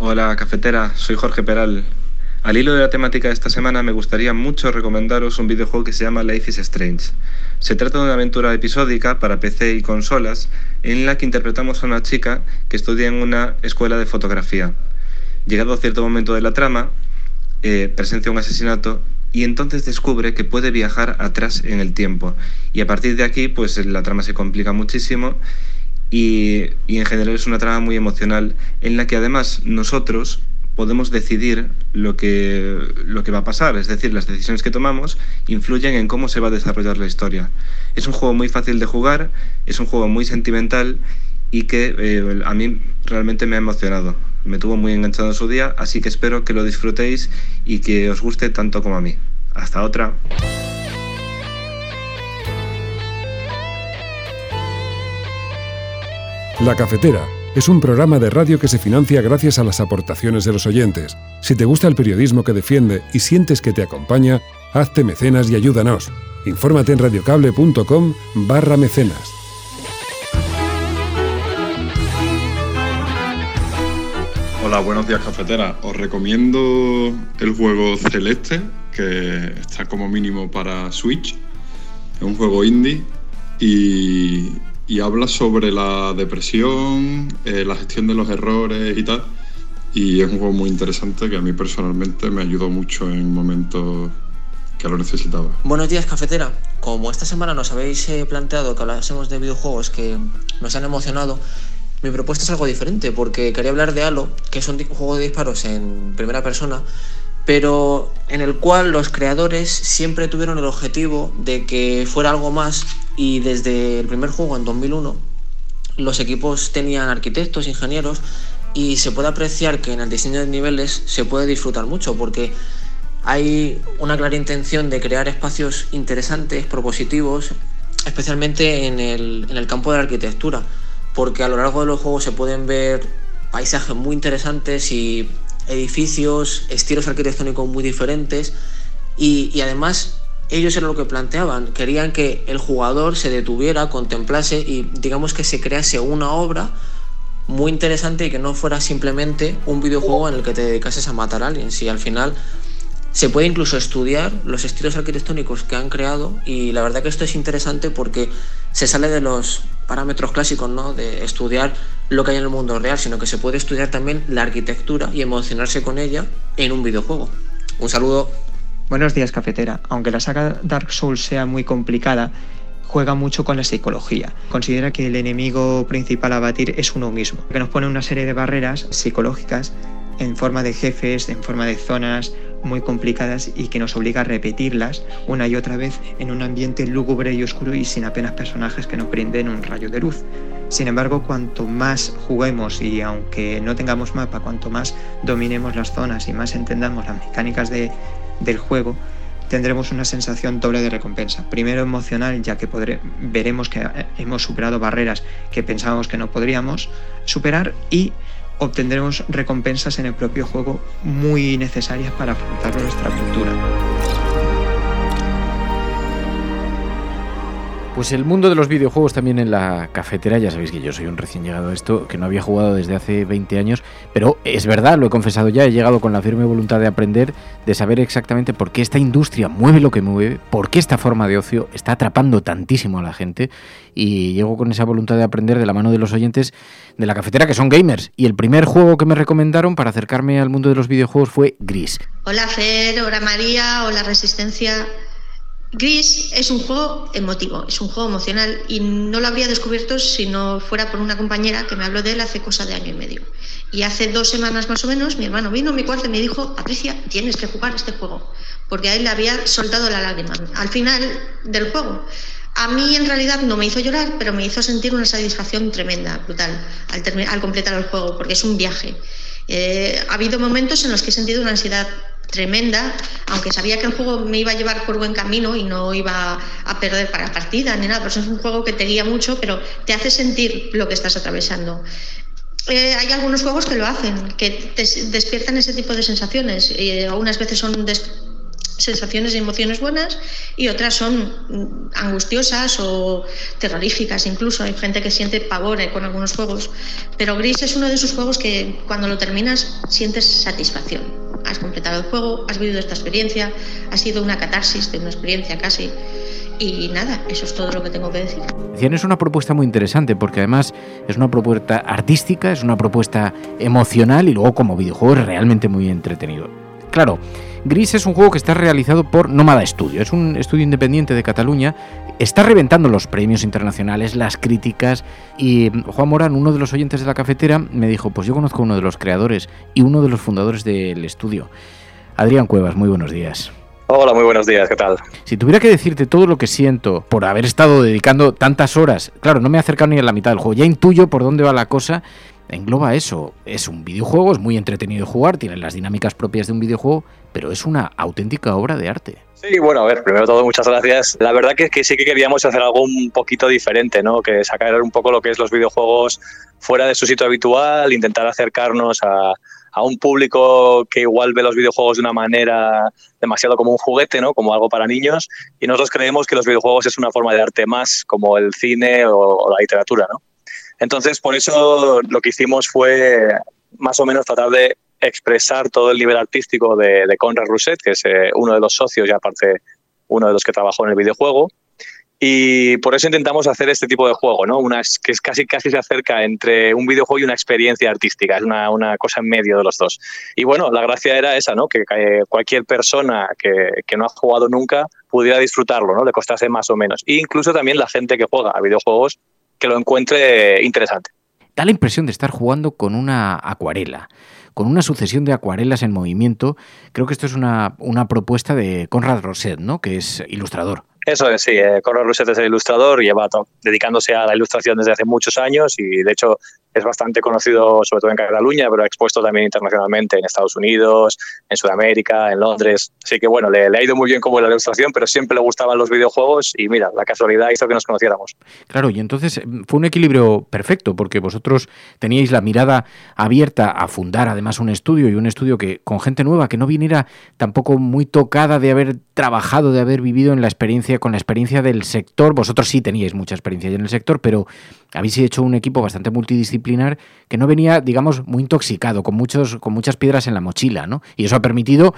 Hola, cafetera, soy Jorge Peral. Al hilo de la temática de esta semana me gustaría mucho recomendaros un videojuego que se llama Life is Strange. Se trata de una aventura episódica para PC y consolas en la que interpretamos a una chica que estudia en una escuela de fotografía. Llegado a cierto momento de la trama, eh, presencia un asesinato y entonces descubre que puede viajar atrás en el tiempo. Y a partir de aquí, pues la trama se complica muchísimo y, en general es una trama muy emocional en la que además nosotros podemos decidir lo que, lo que va a pasar, es decir, las decisiones que tomamos influyen en cómo se va a desarrollar la historia. Es un juego muy fácil de jugar, es un juego muy sentimental y que eh, a mí realmente me ha emocionado. Me tuvo muy enganchado en su día, así que espero que lo disfrutéis y que os guste tanto como a mí. Hasta otra. La Cafetera es un programa de radio que se financia gracias a las aportaciones de los oyentes. Si te gusta el periodismo que defiende y sientes que te acompaña, hazte mecenas y ayúdanos. Infórmate en radiocable.com barra mecenas. Hola, buenos días cafetera. Os recomiendo el juego Celeste, que está como mínimo para Switch. Es un juego indie y, y habla sobre la depresión, eh, la gestión de los errores y tal. Y es un juego muy interesante que a mí personalmente me ayudó mucho en momentos que lo necesitaba. Buenos días, cafetera. Como esta semana nos habéis eh, planteado que hablásemos de videojuegos que nos han emocionado, mi propuesta es algo diferente porque quería hablar de Halo, que es un juego de disparos en primera persona, pero en el cual los creadores siempre tuvieron el objetivo de que fuera algo más y desde el primer juego en 2001 los equipos tenían arquitectos, ingenieros y se puede apreciar que en el diseño de niveles se puede disfrutar mucho porque hay una clara intención de crear espacios interesantes, propositivos, especialmente en el, en el campo de la arquitectura porque a lo largo de los juegos se pueden ver paisajes muy interesantes y edificios, estilos arquitectónicos muy diferentes y, además ellos era lo que planteaban, querían que el jugador se detuviera, contemplase y digamos que se crease una obra muy interesante y que no fuera simplemente un videojuego en el que te dedicases a matar a alguien, si al final se puede incluso estudiar los estilos arquitectónicos que han creado y la verdad que esto es interesante porque se sale de los parámetros clásicos, ¿no? De estudiar lo que hay en el mundo real, sino que se puede estudiar también la arquitectura y emocionarse con ella en un videojuego. Un saludo. Buenos días, cafetera. Aunque la saga Dark Souls sea muy complicada, juega mucho con la psicología. Considera que el enemigo principal a batir es uno mismo, que nos pone una serie de barreras psicológicas en forma de jefes, en forma de zonas muy complicadas y que nos obliga a repetirlas una y otra vez en un ambiente lúgubre y oscuro y sin apenas personajes que nos brinden un rayo de luz. Sin embargo, cuanto más juguemos y aunque no tengamos mapa, cuanto más dominemos las zonas y más entendamos las mecánicas de, del juego, tendremos una sensación doble de recompensa. Primero emocional, ya que veremos que hemos superado barreras que pensábamos que no podríamos superar y obtendremos recompensas en el propio juego muy necesarias para afrontar nuestra cultura. Pues el mundo de los videojuegos también en la cafetera, ya sabéis que yo soy un recién llegado a esto, que no había jugado desde hace 20 años, pero es verdad, lo he confesado ya, he llegado con la firme voluntad de aprender, de saber exactamente por qué esta industria mueve lo que mueve, por qué esta forma de ocio está atrapando tantísimo a la gente y llego con esa voluntad de aprender de la mano de los oyentes de la cafetera que son gamers. Y el primer juego que me recomendaron para acercarme al mundo de los videojuegos fue Gris. Hola Fer, hola María, hola Resistencia. Gris es un juego emotivo, es un juego emocional y no lo habría descubierto si no fuera por una compañera que me habló de él hace cosa de año y medio. Y hace dos semanas más o menos mi hermano vino a mi cuarto y me dijo, Patricia, tienes que jugar este juego, porque a él le había soltado la lágrima al final del juego. A mí en realidad no me hizo llorar, pero me hizo sentir una satisfacción tremenda, brutal, al, al completar el juego, porque es un viaje. Eh, ha habido momentos en los que he sentido una ansiedad tremenda, aunque sabía que el juego me iba a llevar por buen camino y no iba a perder para partida ni nada, pues es un juego que te guía mucho, pero te hace sentir lo que estás atravesando. Eh, hay algunos juegos que lo hacen, que te despiertan ese tipo de sensaciones. eh, algunas veces son sensaciones y emociones buenas y otras son mm, angustiosas o terroríficas incluso. Hay gente que siente pavor con algunos juegos, pero Gris es uno de esos juegos que cuando lo terminas sientes satisfacción. Has completado el juego, has vivido esta experiencia, ha sido una catarsis de una experiencia casi. Y nada, eso es todo lo que tengo que decir. Es una propuesta muy interesante porque además es una propuesta artística, es una propuesta emocional y luego como videojuego es realmente muy entretenido. Claro, Gris es un juego que está realizado por Nómada Studio, es un estudio independiente de Cataluña, está reventando los premios internacionales, las críticas y Juan Morán, uno de los oyentes de la cafetera, me dijo, pues yo conozco a uno de los creadores y uno de los fundadores del estudio. Adrián Cuevas, muy buenos días. Hola, muy buenos días, ¿qué tal? Si tuviera que decirte todo lo que siento por haber estado dedicando tantas horas, claro, no me he acercado ni a la mitad del juego, ya intuyo por dónde va la cosa engloba eso. Es un videojuego, es muy entretenido de jugar, tiene las dinámicas propias de un videojuego, pero es una auténtica obra de arte. Sí, bueno, a ver, primero todo, muchas gracias. La verdad que, que sí que queríamos hacer algo un poquito diferente, ¿no? Que sacar un poco lo que es los videojuegos fuera de su sitio habitual, intentar acercarnos a, a un público que igual ve los videojuegos de una manera demasiado como un juguete, ¿no? Como algo para niños. Y nosotros creemos que los videojuegos es una forma de arte más, como el cine o, o la literatura, ¿no? Entonces, por eso lo que hicimos fue más o menos tratar de expresar todo el nivel artístico de, Conrad Rousset, que es eh, uno de los socios y aparte uno de los que trabajó en el videojuego. Y por eso intentamos hacer este tipo de juego, ¿no? Una, que es casi, casi se acerca entre un videojuego y una experiencia artística, es una, una cosa en medio de los dos. Y bueno, la gracia era esa, ¿no? Que, cualquier persona que, que, no ha jugado nunca pudiera disfrutarlo, ¿no? Le costase más o menos. E incluso también la gente que juega a videojuegos que lo encuentre interesante. Da la impresión de estar jugando con una acuarela, con una sucesión de acuarelas en movimiento. Creo que esto es una, una propuesta de Conrad Roset, ¿no? que es ilustrador. Eso es, sí. Eh, Conrad Roset es el ilustrador, lleva dedicándose a la ilustración desde hace muchos años y de hecho es bastante conocido sobre todo en Cataluña, pero ha expuesto también internacionalmente en Estados Unidos, en Sudamérica, en Londres. Así que bueno, le, ha ido muy bien como la ilustración, pero siempre le gustaban los videojuegos y mira, la casualidad hizo que nos conociéramos. Claro, y entonces mm, fue un equilibrio perfecto porque vosotros teníais la mirada abierta a fundar además un estudio y un estudio que con gente nueva que no viniera tampoco muy tocada de haber trabajado, de haber vivido en la experiencia con la experiencia del sector. Vosotros sí teníais mucha experiencia en el sector, pero habéis hecho un equipo bastante multidisciplinar que no venía, digamos, muy intoxicado, con, muchos, con muchas piedras en la mochila, ¿no? Y eso ha permitido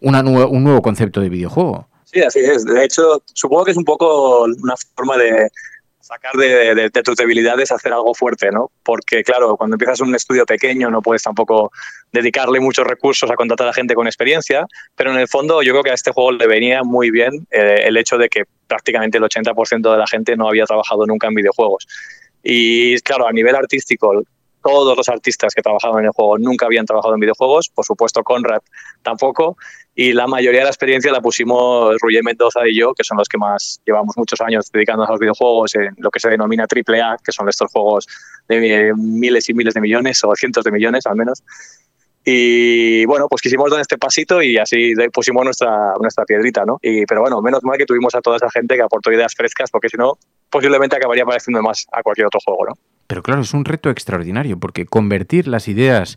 una, un nuevo concepto de videojuego. Sí, así es. De hecho, supongo que es un poco una forma de sacar de, tus debilidades hacer algo fuerte, ¿no? Porque, claro, cuando empiezas un estudio pequeño no puedes tampoco dedicarle muchos recursos a contratar a gente con experiencia, pero en el fondo yo creo que a este juego le venía muy bien eh, el hecho de que prácticamente el 80% de la gente no había trabajado nunca en videojuegos. Y claro, a nivel artístico, todos los artistas que trabajaban en el juego nunca habían trabajado en videojuegos, por supuesto Conrad tampoco, y la mayoría de la experiencia la pusimos Ruye Mendoza y yo, que son los que más llevamos muchos años dedicándonos a los videojuegos en lo que se denomina AAA, que son estos juegos de miles y miles de millones o cientos de millones al menos. Y bueno, pues quisimos dar este pasito y así pusimos nuestra, nuestra piedrita, ¿no? Y, pero bueno, menos mal que tuvimos a toda esa gente que aportó ideas frescas, porque si no, posiblemente acabaría pareciendo más a cualquier otro juego, ¿no? Pero claro, es un reto extraordinario, porque convertir las ideas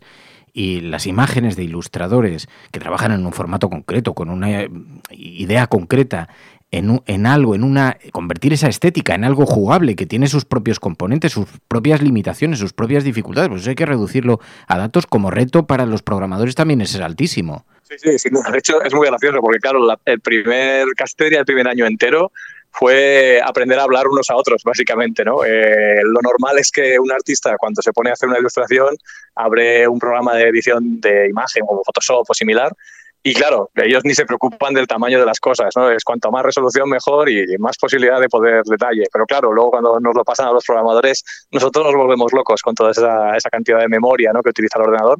y las imágenes de ilustradores que trabajan en un formato concreto, con una idea concreta, en, en, algo, en una convertir esa estética en algo jugable que tiene sus propios componentes, sus propias limitaciones, sus propias dificultades, pues hay que reducirlo a datos como reto para los programadores también es altísimo. Sí, sí, sí. De hecho, es muy gracioso porque, claro, la, el primer Casteria, el primer año entero, fue aprender a hablar unos a otros, básicamente. ¿no? Eh, lo normal es que un artista, cuando se pone a hacer una ilustración, abre un programa de edición de imagen como Photoshop o similar. Y claro, ellos ni se preocupan del tamaño de las cosas, ¿no? Es cuanto más resolución mejor y más posibilidad de poder detalle. Pero claro, luego cuando nos lo pasan a los programadores, nosotros nos volvemos locos con toda esa, esa cantidad de memoria ¿no? que utiliza el ordenador.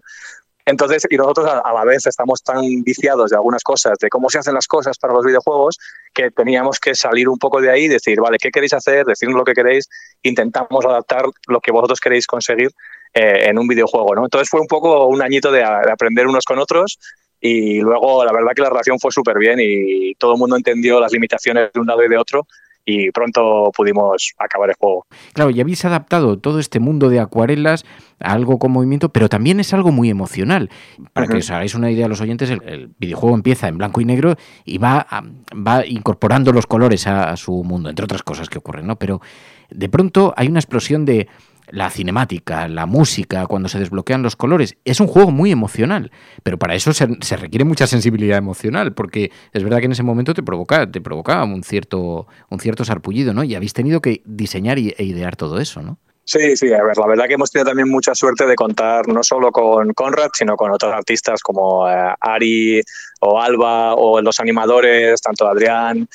Entonces, y nosotros a, la vez estamos tan viciados de algunas cosas, de cómo se hacen las cosas para los videojuegos, que teníamos que salir un poco de ahí y decir, vale, ¿qué queréis hacer? Decirnos lo que queréis, intentamos adaptar lo que vosotros queréis conseguir eh, en un videojuego, ¿no? Entonces fue un poco un añito de, de aprender unos con otros y luego la verdad que la relación fue súper bien y todo el mundo entendió las limitaciones de un lado y de otro y pronto pudimos acabar el juego. Claro, y habéis adaptado todo este mundo de acuarelas a algo con movimiento, pero también es algo muy emocional. Para que os hagáis una idea a los oyentes, el, videojuego empieza en blanco y negro y va, va incorporando los colores a, a, su mundo, entre otras cosas que ocurren, ¿no? Pero de pronto hay una explosión de la cinemática, la música, cuando se desbloquean los colores. Es un juego muy emocional, pero para eso se, requiere mucha sensibilidad emocional, porque es verdad que en ese momento te provoca, te provoca un cierto, un cierto sarpullido, ¿no? Y habéis tenido que diseñar e idear todo eso, ¿no? Sí, sí, a ver, la verdad que hemos tenido también mucha suerte de contar no solo con Conrad, sino con otros artistas como eh, Ari o Alba o los animadores, tanto Adrián,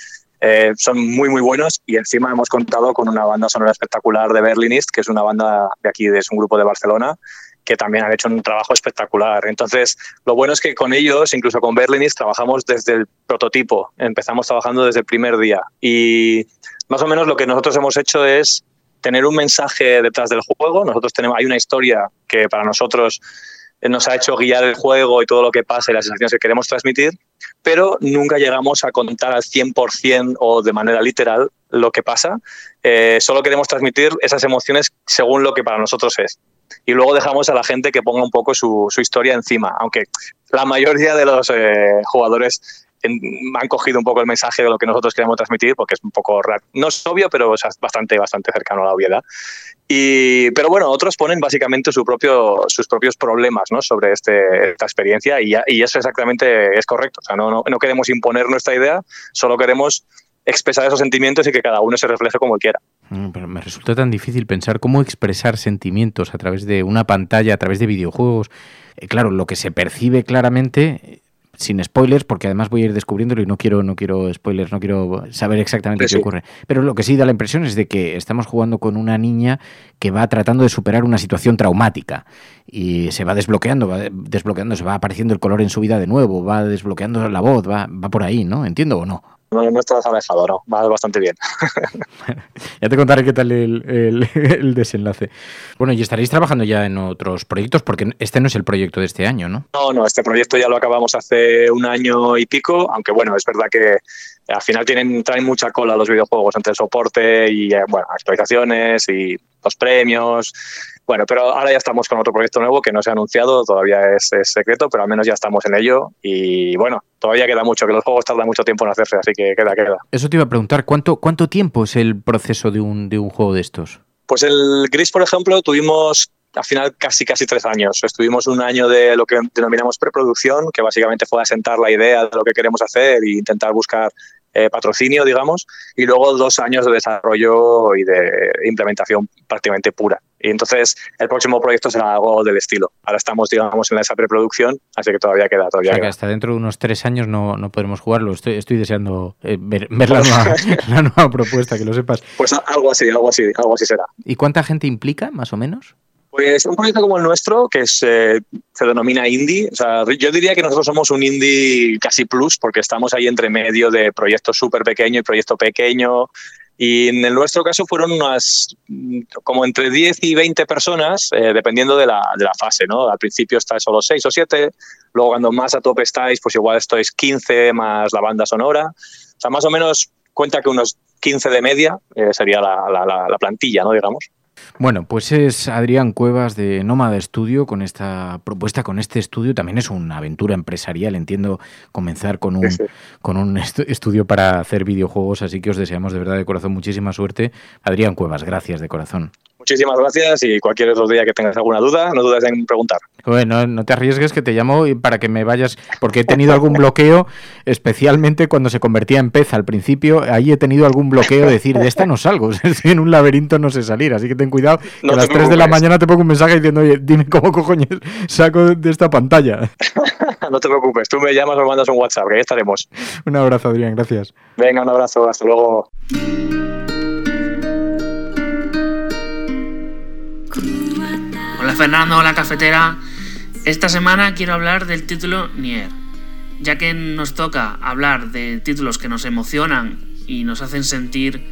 eh, son muy, muy buenos y encima hemos contado con una banda sonora espectacular de Berlinist, que es una banda de aquí, es un grupo de Barcelona, que también han hecho un trabajo espectacular. Entonces, lo bueno es que con ellos, incluso con Berlinist, trabajamos desde el prototipo, empezamos trabajando desde el primer día y más o menos lo que nosotros hemos hecho es tener un mensaje detrás del juego. Nosotros tenemos, hay una historia que para nosotros nos ha hecho guiar el juego y todo lo que pasa y las sensaciones que queremos transmitir, pero nunca llegamos a contar al 100% o de manera literal lo que pasa. Eh, solo queremos transmitir esas emociones según lo que para nosotros es. Y luego dejamos a la gente que ponga un poco su, su historia encima, aunque la mayoría de los eh, jugadores han cogido un poco el mensaje de lo que nosotros queremos transmitir, porque es un poco, no es obvio, pero es bastante, bastante cercano a la obviedad. Y, pero bueno, otros ponen básicamente su propio, sus propios problemas ¿no? sobre este, esta experiencia y, y, eso exactamente es correcto. O sea, no, no, no queremos imponer nuestra idea, solo queremos expresar esos sentimientos y que cada uno se refleje como quiera. Mm, pero me resulta tan difícil pensar cómo expresar sentimientos a través de una pantalla, a través de videojuegos. Eh, claro, lo que se percibe claramente sin spoilers, porque además voy a ir descubriéndolo y no quiero, no quiero spoilers, no quiero saber exactamente qué ocurre. Pero lo que sí da la impresión es de que estamos jugando con una niña que va tratando de superar una situación traumática y se va desbloqueando, va desbloqueando, se va apareciendo el color en su vida de nuevo, va desbloqueando la voz, va, va por ahí, ¿no? ¿Entiendo o no? No, no estás alejado, no, va bastante bien. ya te contaré qué tal el, el, el, desenlace. Bueno, y estaréis trabajando ya en otros proyectos, porque este no es el proyecto de este año, ¿no? No, no, este proyecto ya lo acabamos hace un año y pico, aunque bueno, es verdad que al final tienen, traen mucha cola los videojuegos entre el soporte y bueno, actualizaciones y los premios bueno, pero ahora ya estamos con otro proyecto nuevo que no se ha anunciado, todavía es, es, secreto, pero al menos ya estamos en ello y bueno, todavía queda mucho, que los juegos tardan mucho tiempo en hacerse, así que queda, queda. Eso te iba a preguntar, ¿cuánto, cuánto tiempo es el proceso de un, de un juego de estos? Pues el Gris, por ejemplo, tuvimos al final casi casi tres años. Estuvimos un año de lo que denominamos preproducción, que básicamente fue asentar la idea de lo que queremos hacer e intentar buscar eh, patrocinio, digamos, y luego dos años de desarrollo y de implementación prácticamente pura. Y entonces el próximo proyecto será algo del estilo. Ahora estamos, digamos, en esa preproducción, así que todavía queda. Todavía o sea, queda. que hasta dentro de unos tres años no, no podremos jugarlo. Estoy, estoy deseando eh, ver, ver la, nueva, la, nueva, propuesta, que lo sepas. Pues algo así, algo así, algo así será. ¿Y cuánta gente implica, más o menos? Pues un proyecto como el nuestro, que es, eh, se denomina indie, o sea, yo diría que nosotros somos un indie casi plus, porque estamos ahí entre medio de proyectos súper pequeño y proyecto pequeño. Y en el nuestro caso fueron unas como entre 10 y 20 personas, eh, dependiendo de la, de la, fase, ¿no? Al principio estáis solo 6 o 7, luego cuando más a tope estáis, pues igual estáis 15 más la banda sonora. O sea, más o menos cuenta que unos 15 de media eh, sería la, la, la, plantilla, ¿no? Digamos. Bueno, pues es Adrián Cuevas de Nómada Estudio con esta propuesta, con este estudio. También es una aventura empresarial, entiendo, comenzar con un, con un estudio para hacer videojuegos, así que os deseamos de verdad de corazón muchísima suerte. Adrián Cuevas, gracias de corazón. Muchísimas gracias y cualquier otro día que tengas alguna duda, no dudes en preguntar. Bueno, no te arriesgues que te llamo para que me vayas, porque he tenido algún bloqueo, especialmente cuando se convertía en pez al principio, ahí he tenido algún bloqueo de decir, de esta no salgo, en un laberinto no sé salir, así que ten cuidado, que a las 3 de la mañana te pongo un mensaje diciendo, oye, dime cómo cojones saco de esta pantalla. no te preocupes, tú me llamas o me mandas un WhatsApp, que ahí estaremos. Un abrazo, Adrián, gracias. Venga, un abrazo, hasta luego. Fernando, hola cafetera. Esta semana quiero hablar del título Nier, ya que nos toca hablar de títulos que nos emocionan y nos hacen sentir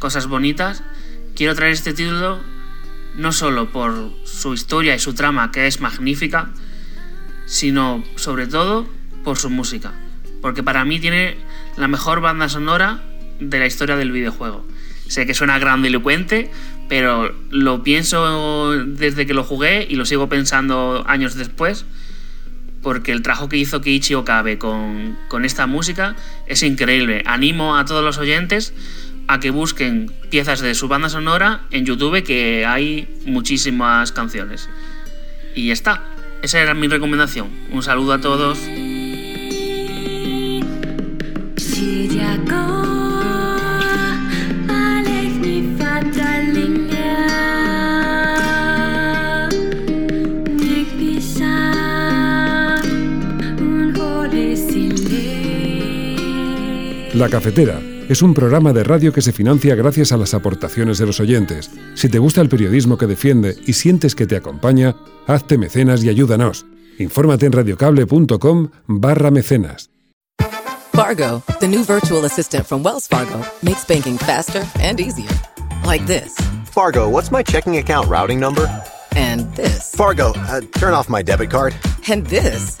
cosas bonitas. Quiero traer este título no solo por su historia y su trama, que es magnífica, sino sobre todo por su música, porque para mí tiene la mejor banda sonora de la historia del videojuego. Sé que suena grandilocuente, pero lo pienso desde que lo jugué y lo sigo pensando años después, porque el trabajo que hizo Kiichi Okabe con, con esta música es increíble. Animo a todos los oyentes a que busquen piezas de su banda sonora en YouTube, que hay muchísimas canciones. Y ya está. Esa era mi recomendación. Un saludo a todos. La Cafetera es un programa de radio que se financia gracias a las aportaciones de los oyentes. Si te gusta el periodismo que defiende y sientes que te acompaña, hazte mecenas y ayúdanos. Infórmate en radiocable.com barra mecenas. Fargo, the new virtual assistant from Wells Fargo, makes banking faster and easier. Like this. Fargo, what's my checking account routing number? And this. Fargo, uh, turn off my debit card. And this.